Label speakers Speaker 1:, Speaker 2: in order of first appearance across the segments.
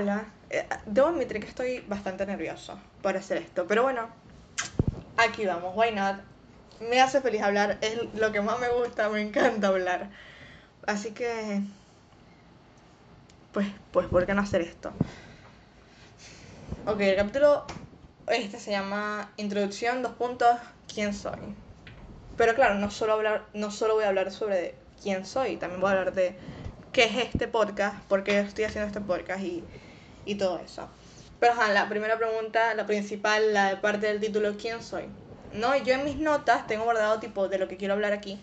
Speaker 1: Hola. Eh, debo admitir que estoy bastante nervioso por hacer esto, pero bueno, aquí vamos, why not? Me hace feliz hablar, es lo que más me gusta, me encanta hablar. Así que, pues, pues, ¿por qué no hacer esto? Ok, el capítulo este se llama Introducción, dos puntos, ¿quién soy? Pero claro, no solo, hablar, no solo voy a hablar sobre quién soy, también voy a hablar de qué es este podcast, por qué estoy haciendo este podcast y, y todo eso. Pero ajá, la primera pregunta, la principal, la de parte del título, ¿quién soy? No, yo en mis notas tengo guardado tipo de lo que quiero hablar aquí.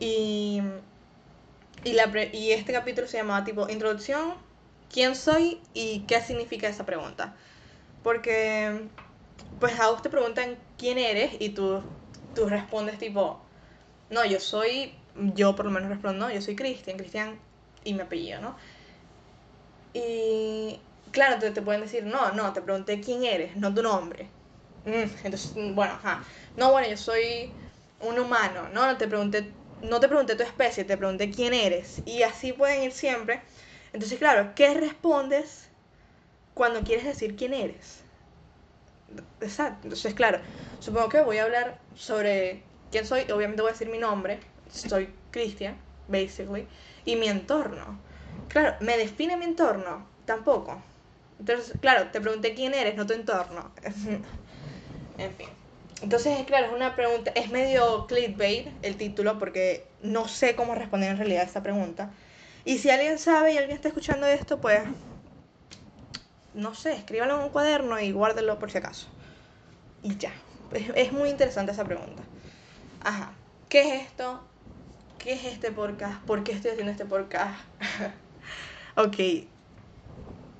Speaker 1: Y, y, la y este capítulo se llamaba tipo Introducción, ¿quién soy y qué significa esa pregunta? Porque, pues a vos te preguntan quién eres y tú, tú respondes tipo, no, yo soy yo por lo menos respondo, no, yo soy Cristian, Cristian y mi apellido, ¿no? Y claro, te, te, pueden decir, no, no, te pregunté quién eres, no tu nombre. Mm, entonces, bueno, ajá. No, bueno, yo soy un humano, ¿no? No te pregunté, no te pregunté tu especie, te pregunté quién eres. Y así pueden ir siempre. Entonces, claro, ¿qué respondes cuando quieres decir quién eres? Exacto. Entonces, claro, supongo que voy a hablar sobre quién soy, obviamente voy a decir mi nombre, soy Cristian, basically, y mi entorno. Claro, ¿me define mi entorno? Tampoco. Entonces, claro, te pregunté quién eres, no tu entorno. en fin. Entonces, claro, es una pregunta, es medio clickbait el título porque no sé cómo responder en realidad a esta pregunta. Y si alguien sabe y alguien está escuchando esto, pues, no sé, escríbalo en un cuaderno y guárdelo por si acaso. Y ya. Es, muy interesante esa pregunta. Ajá. ¿Qué es esto? ¿qué es este podcast? ¿Por qué estoy haciendo este podcast? ok.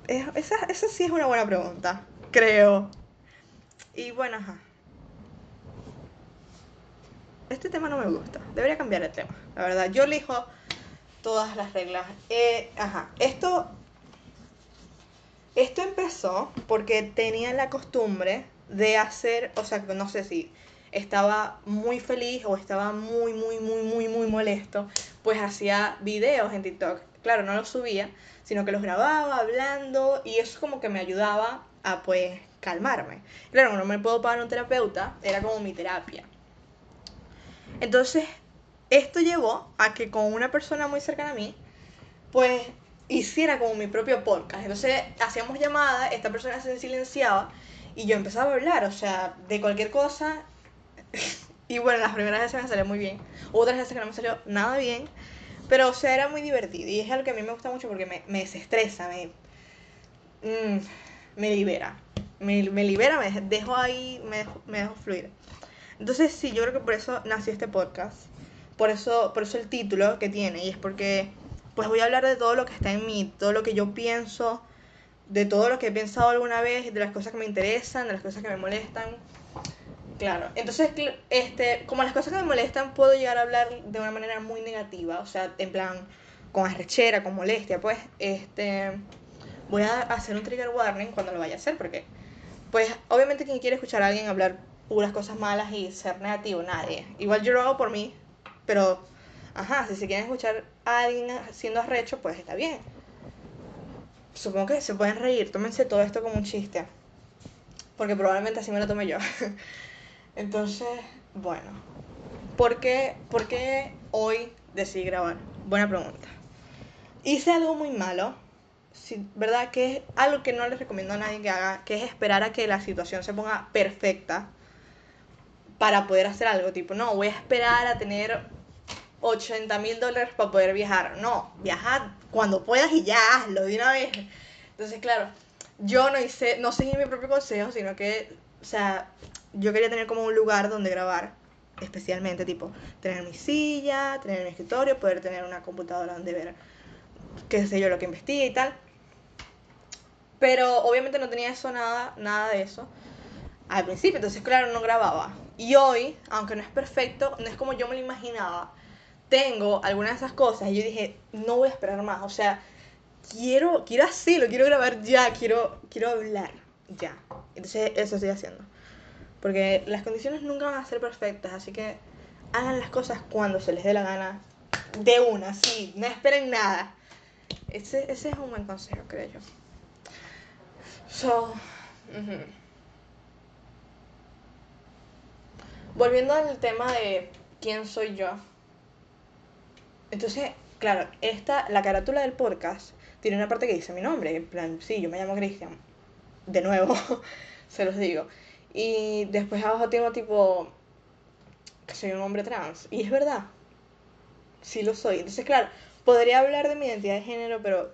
Speaker 1: Esa, esa sí es una buena pregunta, creo. Y bueno, ajá. Este tema no me gusta. Debería cambiar el tema. La verdad, yo elijo todas las reglas. Eh, ajá. Esto. Esto empezó porque tenía la costumbre de hacer. O sea, no sé si estaba muy feliz o estaba muy, muy, muy, muy, muy molesto, pues hacía videos en TikTok. Claro, no los subía, sino que los grababa hablando y eso como que me ayudaba a pues calmarme. Claro, no me puedo pagar un terapeuta, era como mi terapia. Entonces, esto llevó a que con una persona muy cercana a mí, pues hiciera como mi propio podcast. Entonces, hacíamos llamadas, esta persona se silenciaba y yo empezaba a hablar, o sea, de cualquier cosa y bueno, las primeras veces me salió muy bien. Otras veces que no me salió nada bien. Pero, o sea, era muy divertido. Y es algo que a mí me gusta mucho porque me, me desestresa, me, mm, me libera. Me, me, libera, me dejo ahí, me dejo, me dejo fluir. Entonces, sí, yo creo que por eso nació este podcast. Por eso, por eso el título que tiene. Y es porque, pues voy a hablar de todo lo que está en mí, todo lo que yo pienso, de todo lo que he pensado alguna vez, de las cosas que me interesan, de las cosas que me molestan Claro, entonces, este, como las cosas que me molestan, puedo llegar a hablar de una manera muy negativa, o sea, en plan, con arrechera, con molestia, pues, este, voy a hacer un trigger warning cuando lo vaya a hacer, porque, pues, obviamente quien quiere escuchar a alguien hablar puras cosas malas y ser negativo, nadie. Igual yo lo hago por mí, pero, ajá, si se quieren escuchar a alguien siendo arrecho, pues está bien. Supongo que se pueden reír, tómense todo esto como un chiste, porque probablemente así me lo tome yo. Entonces, bueno, ¿por qué, ¿por qué hoy decidí grabar? Buena pregunta. Hice algo muy malo, ¿verdad? Que es algo que no les recomiendo a nadie que haga, que es esperar a que la situación se ponga perfecta para poder hacer algo. Tipo, no, voy a esperar a tener 80 mil dólares para poder viajar. No, viajar cuando puedas y ya hazlo de una vez. Entonces, claro, yo no hice, no seguí mi propio consejo, sino que, o sea, yo quería tener como un lugar donde grabar, especialmente, tipo, tener mi silla, tener mi escritorio, poder tener una computadora donde ver, qué sé yo, lo que investigue y tal. Pero obviamente no tenía eso, nada, nada de eso al principio, entonces claro, no grababa. Y hoy, aunque no es perfecto, no es como yo me lo imaginaba, tengo algunas de esas cosas y yo dije, no voy a esperar más, o sea, quiero, quiero así, lo quiero grabar ya, quiero, quiero hablar ya. Entonces eso estoy haciendo. Porque las condiciones nunca van a ser perfectas, así que hagan las cosas cuando se les dé la gana. De una, sí, no esperen nada. Ese, ese es un buen consejo, creo yo. So, volviendo al tema de quién soy yo. Entonces, claro, esta, la carátula del podcast tiene una parte que dice mi nombre. En plan, sí, yo me llamo Cristian. De nuevo, se los digo. Y después abajo tengo tipo que soy un hombre trans. Y es verdad. Sí lo soy. Entonces, claro, podría hablar de mi identidad de género, pero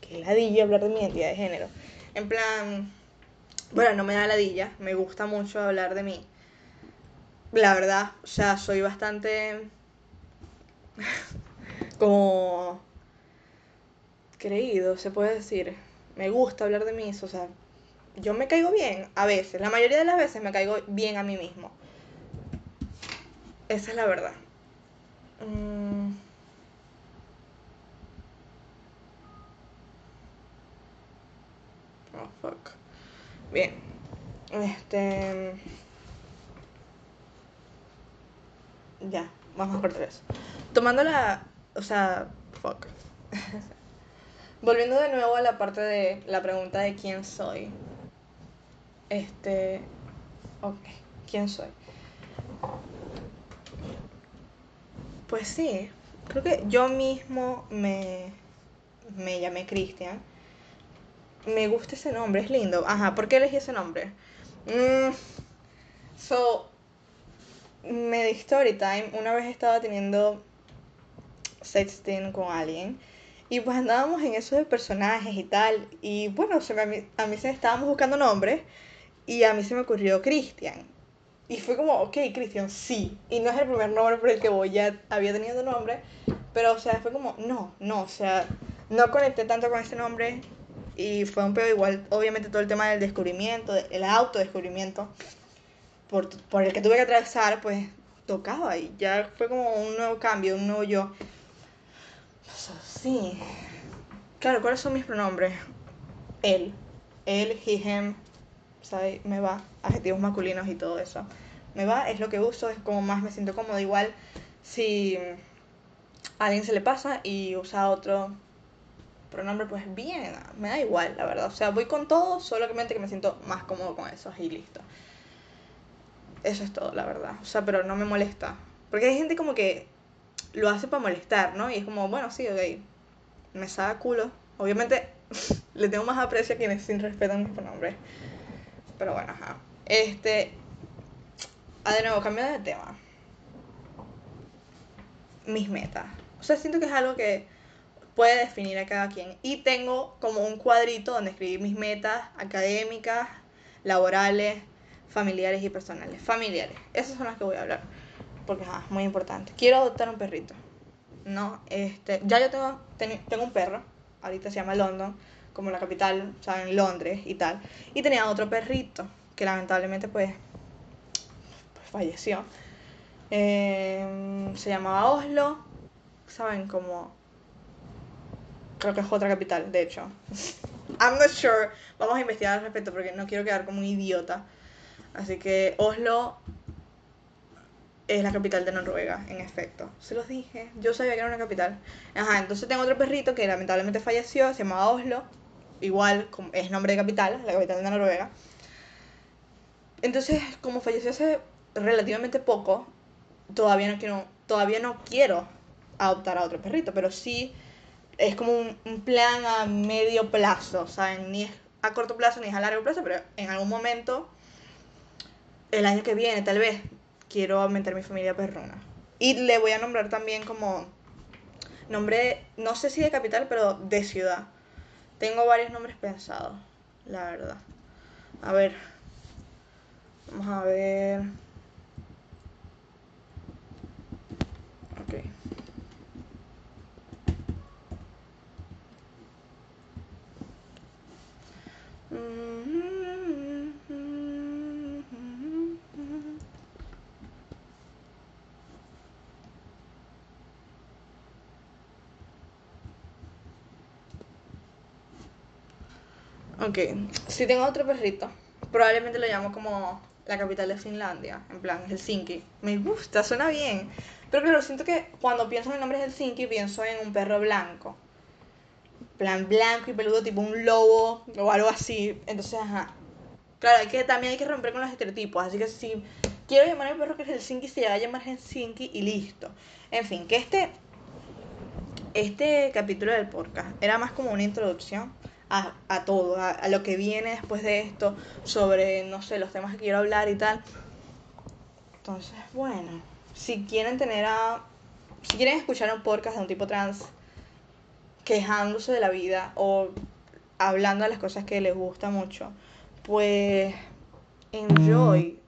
Speaker 1: que ladilla hablar de mi identidad de género. En plan, bueno, no me da ladilla, me gusta mucho hablar de mí. La verdad, o sea, soy bastante como creído, se puede decir. Me gusta hablar de mí, o sea, yo me caigo bien a veces, la mayoría de las veces me caigo bien a mí mismo. Esa es la verdad. Mm. Oh, fuck. Bien. Este. Ya, vamos a cortar eso. Tomando la. O sea, fuck. Volviendo de nuevo a la parte de la pregunta de quién soy. Este. Ok, ¿quién soy? Pues sí, creo que yo mismo me, me llamé Cristian. Me gusta ese nombre, es lindo. Ajá, ¿por qué elegí ese nombre? Mm, so, me di story time. Una vez estaba teniendo sexting con alguien. Y pues andábamos en eso de personajes y tal. Y bueno, se me- a mí se estábamos buscando nombres. Y a mí se me ocurrió Cristian. Y fue como, ok, Cristian, sí. Y no es el primer nombre por el que voy, ya había tenido nombre. Pero, o sea, fue como, no, no, o sea, no conecté tanto con ese nombre. Y fue un pedo igual, obviamente, todo el tema del descubrimiento, el autodescubrimiento, por, por el que tuve que atravesar, pues tocaba. Y ya fue como un nuevo cambio, un nuevo yo. So, sí. Claro, ¿cuáles son mis pronombres? Él. Él, he, him, Me va. Adjetivos masculinos y todo eso. Me va, es lo que uso, es como más me siento cómodo. Igual si a alguien se le pasa y usa otro pronombre, pues bien, me da igual, la verdad. O sea, voy con todo, solamente que me siento más cómodo con eso y listo. Eso es todo, la verdad. O sea, pero no me molesta. Porque hay gente como que lo hace para molestar, ¿no? Y es como, bueno, sí, ok. Me saca culo. Obviamente le tengo más aprecio a quienes sin respetan mis pronombres. Pero bueno, ajá. Este. Ah, de nuevo, cambiando de tema. Mis metas. O sea, siento que es algo que puede definir a cada quien. Y tengo como un cuadrito donde escribí mis metas académicas, laborales, familiares y personales. Familiares. Esas son las que voy a hablar. Porque es muy importante. Quiero adoptar un perrito. No, este. Ya yo tengo, teni- tengo un perro. Ahorita se llama London. Como la capital, o sea, en Londres y tal. Y tenía otro perrito. Que lamentablemente, pues. pues falleció. Eh, se llamaba Oslo. ¿Saben? Como. Creo que es otra capital, de hecho. I'm not sure. Vamos a investigar al respecto porque no quiero quedar como un idiota. Así que Oslo es la capital de Noruega, en efecto. Se los dije. Yo sabía que era una capital. Ajá, entonces tengo otro perrito que lamentablemente falleció. Se llamaba Oslo. Igual es nombre de capital, la capital de Noruega. Entonces, como falleció hace relativamente poco, todavía no quiero, todavía no quiero adoptar a otro perrito, pero sí es como un, un plan a medio plazo, ¿saben? Ni es a corto plazo ni es a largo plazo, pero en algún momento, el año que viene tal vez, quiero aumentar mi familia perruna. Y le voy a nombrar también como nombre, no sé si de capital, pero de ciudad. Tengo varios nombres pensados, la verdad. A ver. Vamos a ver. Ok. Ok, si tengo otro perrito, probablemente lo llamo como la capital de Finlandia, en plan Helsinki. Me gusta, suena bien. Pero claro, siento que cuando pienso en el nombre Helsinki pienso en un perro blanco. plan blanco y peludo, tipo un lobo o algo así. Entonces, ajá. Claro, hay que, también hay que romper con los estereotipos. Así que si quiero llamar a mi perro que es Helsinki, se va a llamar Helsinki y listo. En fin, que este, este capítulo del podcast era más como una introducción a, a todo, a, a, lo que viene después de esto, sobre, no sé, los temas que quiero hablar y tal. Entonces, bueno, si quieren tener a... Si quieren escuchar un podcast de un tipo trans quejándose de la vida o hablando de las cosas que les gusta mucho, pues enjoy.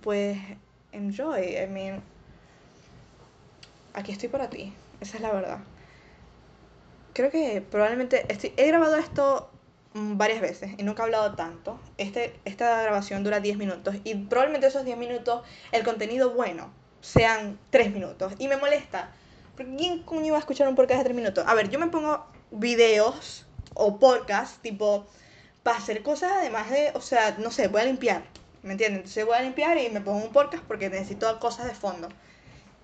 Speaker 1: Pues enjoy. I mean, aquí estoy para ti. Esa es la verdad. Creo que probablemente estoy, he grabado esto varias veces y nunca he hablado tanto. Este, esta grabación dura 10 minutos y probablemente esos 10 minutos el contenido bueno sean 3 minutos. Y me molesta. ¿quién coño va a escuchar un podcast de 3 minutos? A ver, yo me pongo videos o podcasts tipo para hacer cosas además de, o sea, no sé, voy a limpiar. ¿Me entienden? Entonces voy a limpiar y me pongo un podcast porque necesito cosas de fondo.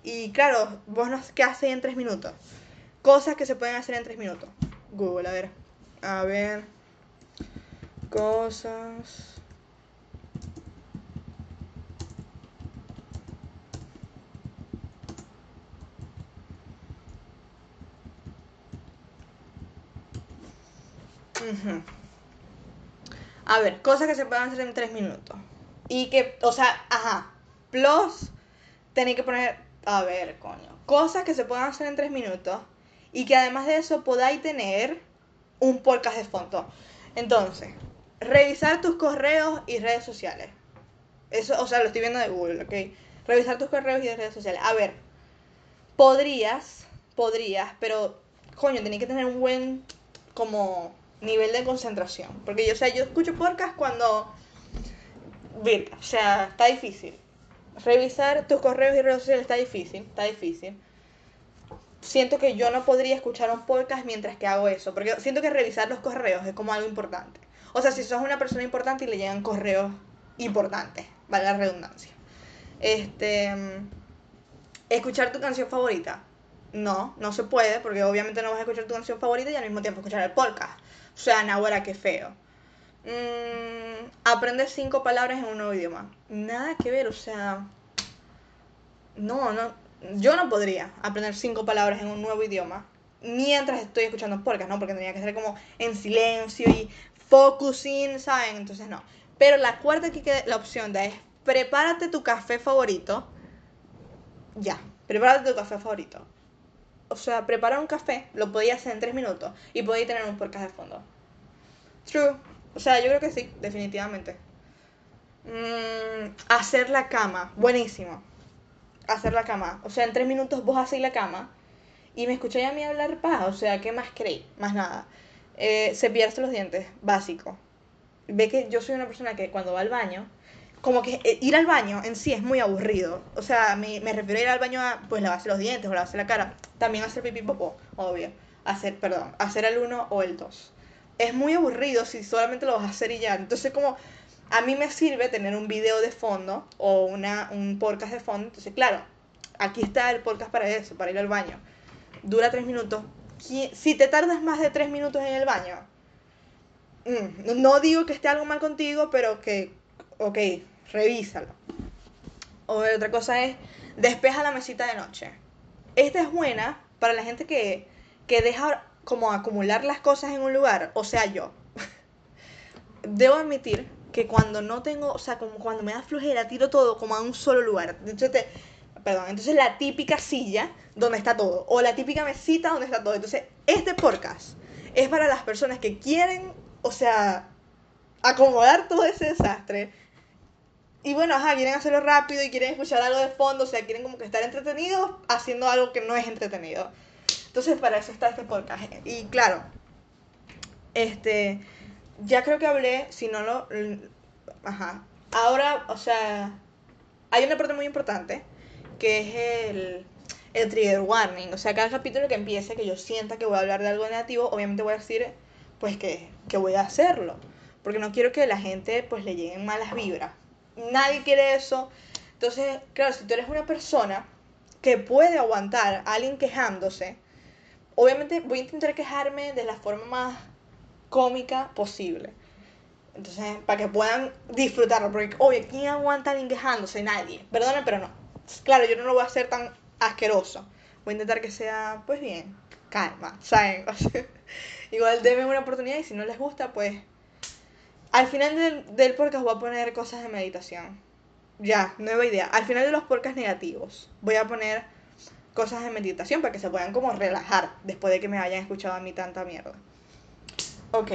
Speaker 1: Y claro, vos no qué haces en 3 minutos. Cosas que se pueden hacer en 3 minutos. Google, a ver. A ver. Cosas. A ver, cosas que se pueden hacer en 3 minutos. Y que, o sea, ajá. Plus, tenéis que poner, a ver, coño. Cosas que se pueden hacer en 3 minutos. Y que además de eso podáis tener un podcast de fondo. Entonces, revisar tus correos y redes sociales. Eso, o sea, lo estoy viendo de Google, ¿ok? Revisar tus correos y redes sociales. A ver, podrías, podrías, pero, coño, tenéis que tener un buen, como, nivel de concentración. Porque yo, o sea, yo escucho podcast cuando, o sea, está difícil. Revisar tus correos y redes sociales está difícil, está difícil. Siento que yo no podría escuchar un podcast mientras que hago eso, porque siento que revisar los correos es como algo importante. O sea, si sos una persona importante y le llegan correos importantes, vale la redundancia. Este, escuchar tu canción favorita. No, no se puede, porque obviamente no vas a escuchar tu canción favorita y al mismo tiempo escuchar el podcast. O sea, Nahuara, qué feo. Mm, aprender cinco palabras en un nuevo idioma. Nada que ver, o sea. No, no. Yo no podría aprender cinco palabras en un nuevo idioma mientras estoy escuchando podcast, ¿no? Porque tendría que ser como en silencio y focusing, ¿saben? Entonces no. Pero la cuarta que la opción es prepárate tu café favorito. Ya, prepárate tu café favorito o sea, preparar un café lo podía hacer en tres minutos y podía tener un podcast de fondo. True. O sea, yo creo que sí, definitivamente. Mm, hacer la cama, buenísimo. Hacer la cama. O sea, en tres minutos vos hacéis la cama y me escucháis a mí hablar paz. O sea, ¿qué más creéis? Más nada. Eh, cepillarse los dientes, básico. Ve que yo soy una persona que cuando va al baño como que eh, ir al baño en sí es muy aburrido. O sea, me, me refiero a ir al baño a, pues, lavarse los dientes o lavarse la cara. También hacer pipí popó, obvio. Hacer, perdón, hacer el uno o el dos. Es muy aburrido si solamente lo vas a hacer y ya. Entonces, como a mí me sirve tener un video de fondo o una, un podcast de fondo. Entonces, claro, aquí está el podcast para eso, para ir al baño. Dura tres minutos. Si te tardas más de tres minutos en el baño, mm, no digo que esté algo mal contigo, pero que ok, revísalo. O otra cosa es, despeja la mesita de noche. Esta es buena para la gente que, que deja como acumular las cosas en un lugar, o sea, yo. Debo admitir que cuando no tengo, o sea, como cuando me da flojera, tiro todo como a un solo lugar. Entonces, perdón, entonces la típica silla donde está todo, o la típica mesita donde está todo. Entonces, este podcast es para las personas que quieren, o sea, acomodar todo ese desastre y bueno, ajá, quieren hacerlo rápido y quieren escuchar algo de fondo, o sea, quieren como que estar entretenidos haciendo algo que no es entretenido. Entonces, para eso está este podcast. Y claro, este, ya creo que hablé, si no lo, ajá. Ahora, o sea, hay una parte muy importante, que es el, el trigger warning. O sea, cada capítulo que empiece, que yo sienta que voy a hablar de algo negativo, obviamente voy a decir, pues, que, que voy a hacerlo. Porque no quiero que la gente, pues, le lleguen malas vibras nadie quiere eso. Entonces, claro, si tú eres una persona que puede aguantar a alguien quejándose, obviamente voy a intentar quejarme de la forma más cómica posible. Entonces, para que puedan disfrutarlo, porque, oye, ¿quién aguanta alguien quejándose? Nadie. Perdone, pero no. Claro, yo no lo voy a hacer tan asqueroso. Voy a intentar que sea, pues bien, calma, ¿saben? igual denme una oportunidad y si no les gusta, pues... Al final del, del podcast voy a poner cosas de meditación. Ya, nueva idea. Al final de los podcasts negativos voy a poner cosas de meditación para que se puedan como relajar después de que me hayan escuchado a mí tanta mierda. Ok.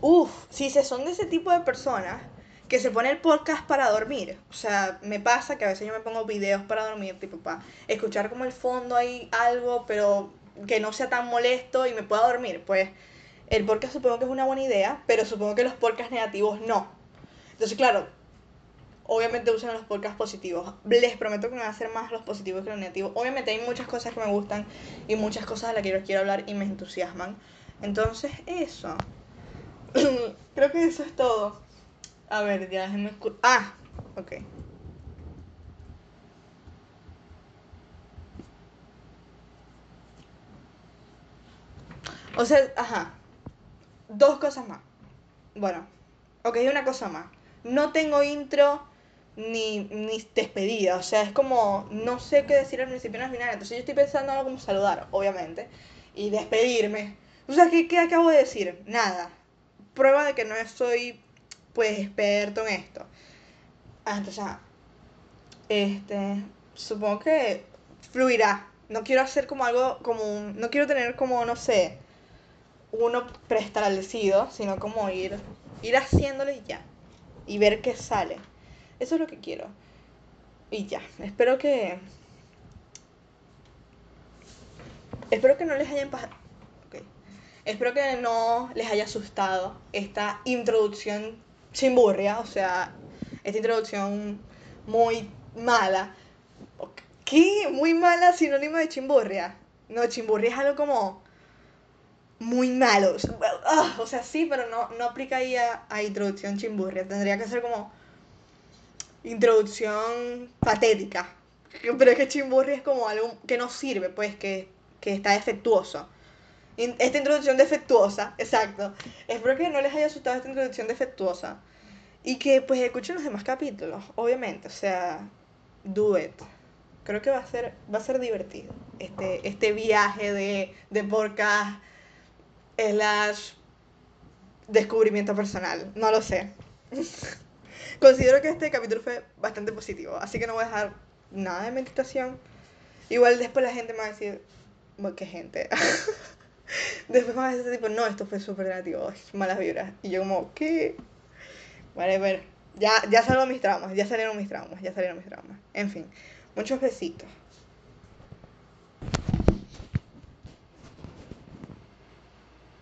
Speaker 1: Uf, si se son de ese tipo de personas que se pone el podcast para dormir. O sea, me pasa que a veces yo me pongo videos para dormir, tipo para escuchar como el fondo hay algo, pero que no sea tan molesto y me pueda dormir. Pues el podcast supongo que es una buena idea, pero supongo que los podcasts negativos no. Entonces, claro, obviamente usan los podcasts positivos. Les prometo que me van a hacer más los positivos que los negativos. Obviamente hay muchas cosas que me gustan y muchas cosas de las que yo quiero hablar y me entusiasman. Entonces, eso. Creo que eso es todo. A ver, ya déjenme Ah, ok. O sea, ajá. Dos cosas más. Bueno, ok, una cosa más. No tengo intro ni, ni despedida. O sea, es como, no sé qué decir al principio y al final. Entonces yo estoy pensando algo como saludar, obviamente. Y despedirme. O sea, ¿qué, ¿qué acabo de decir? Nada. Prueba de que no soy, pues, experto en esto. Ah, entonces, ah, este, supongo que fluirá. No quiero hacer como algo, como un, no quiero tener como, no sé, uno preestablecido, sino como ir, ir haciéndolo y ya. Y ver qué sale. Eso es lo que quiero. Y ya. Espero que. Espero que no les hayan pasado. Espero que no les haya asustado esta introducción chimburria. O sea, esta introducción muy mala. ¿Qué? Muy mala sinónimo de chimburria. No, chimburria es algo como muy malo. Ah, o sea, sí, pero no, no aplica ahí a, a, introducción chimburria. Tendría que ser como introducción patética. Pero es que chimburria es como algo que no sirve, pues, que, que está defectuoso. Esta introducción defectuosa, exacto. Espero que no les haya asustado esta introducción defectuosa. Y que pues escuchen los demás capítulos, obviamente. O sea, do it. Creo que va a ser, va a ser divertido. Este, este viaje de, de podcast slash descubrimiento personal. No lo sé. Considero que este capítulo fue bastante positivo, así que no voy a dejar nada de meditación. Igual después la gente me va a decir, ¿qué gente? después me decir tipo, no, esto fue súper negativo, malas vibras. Y yo como, ¿qué? Vale, ver, ya, ya salieron mis traumas, ya salieron mis traumas, ya salieron mis traumas. En fin, muchos besitos.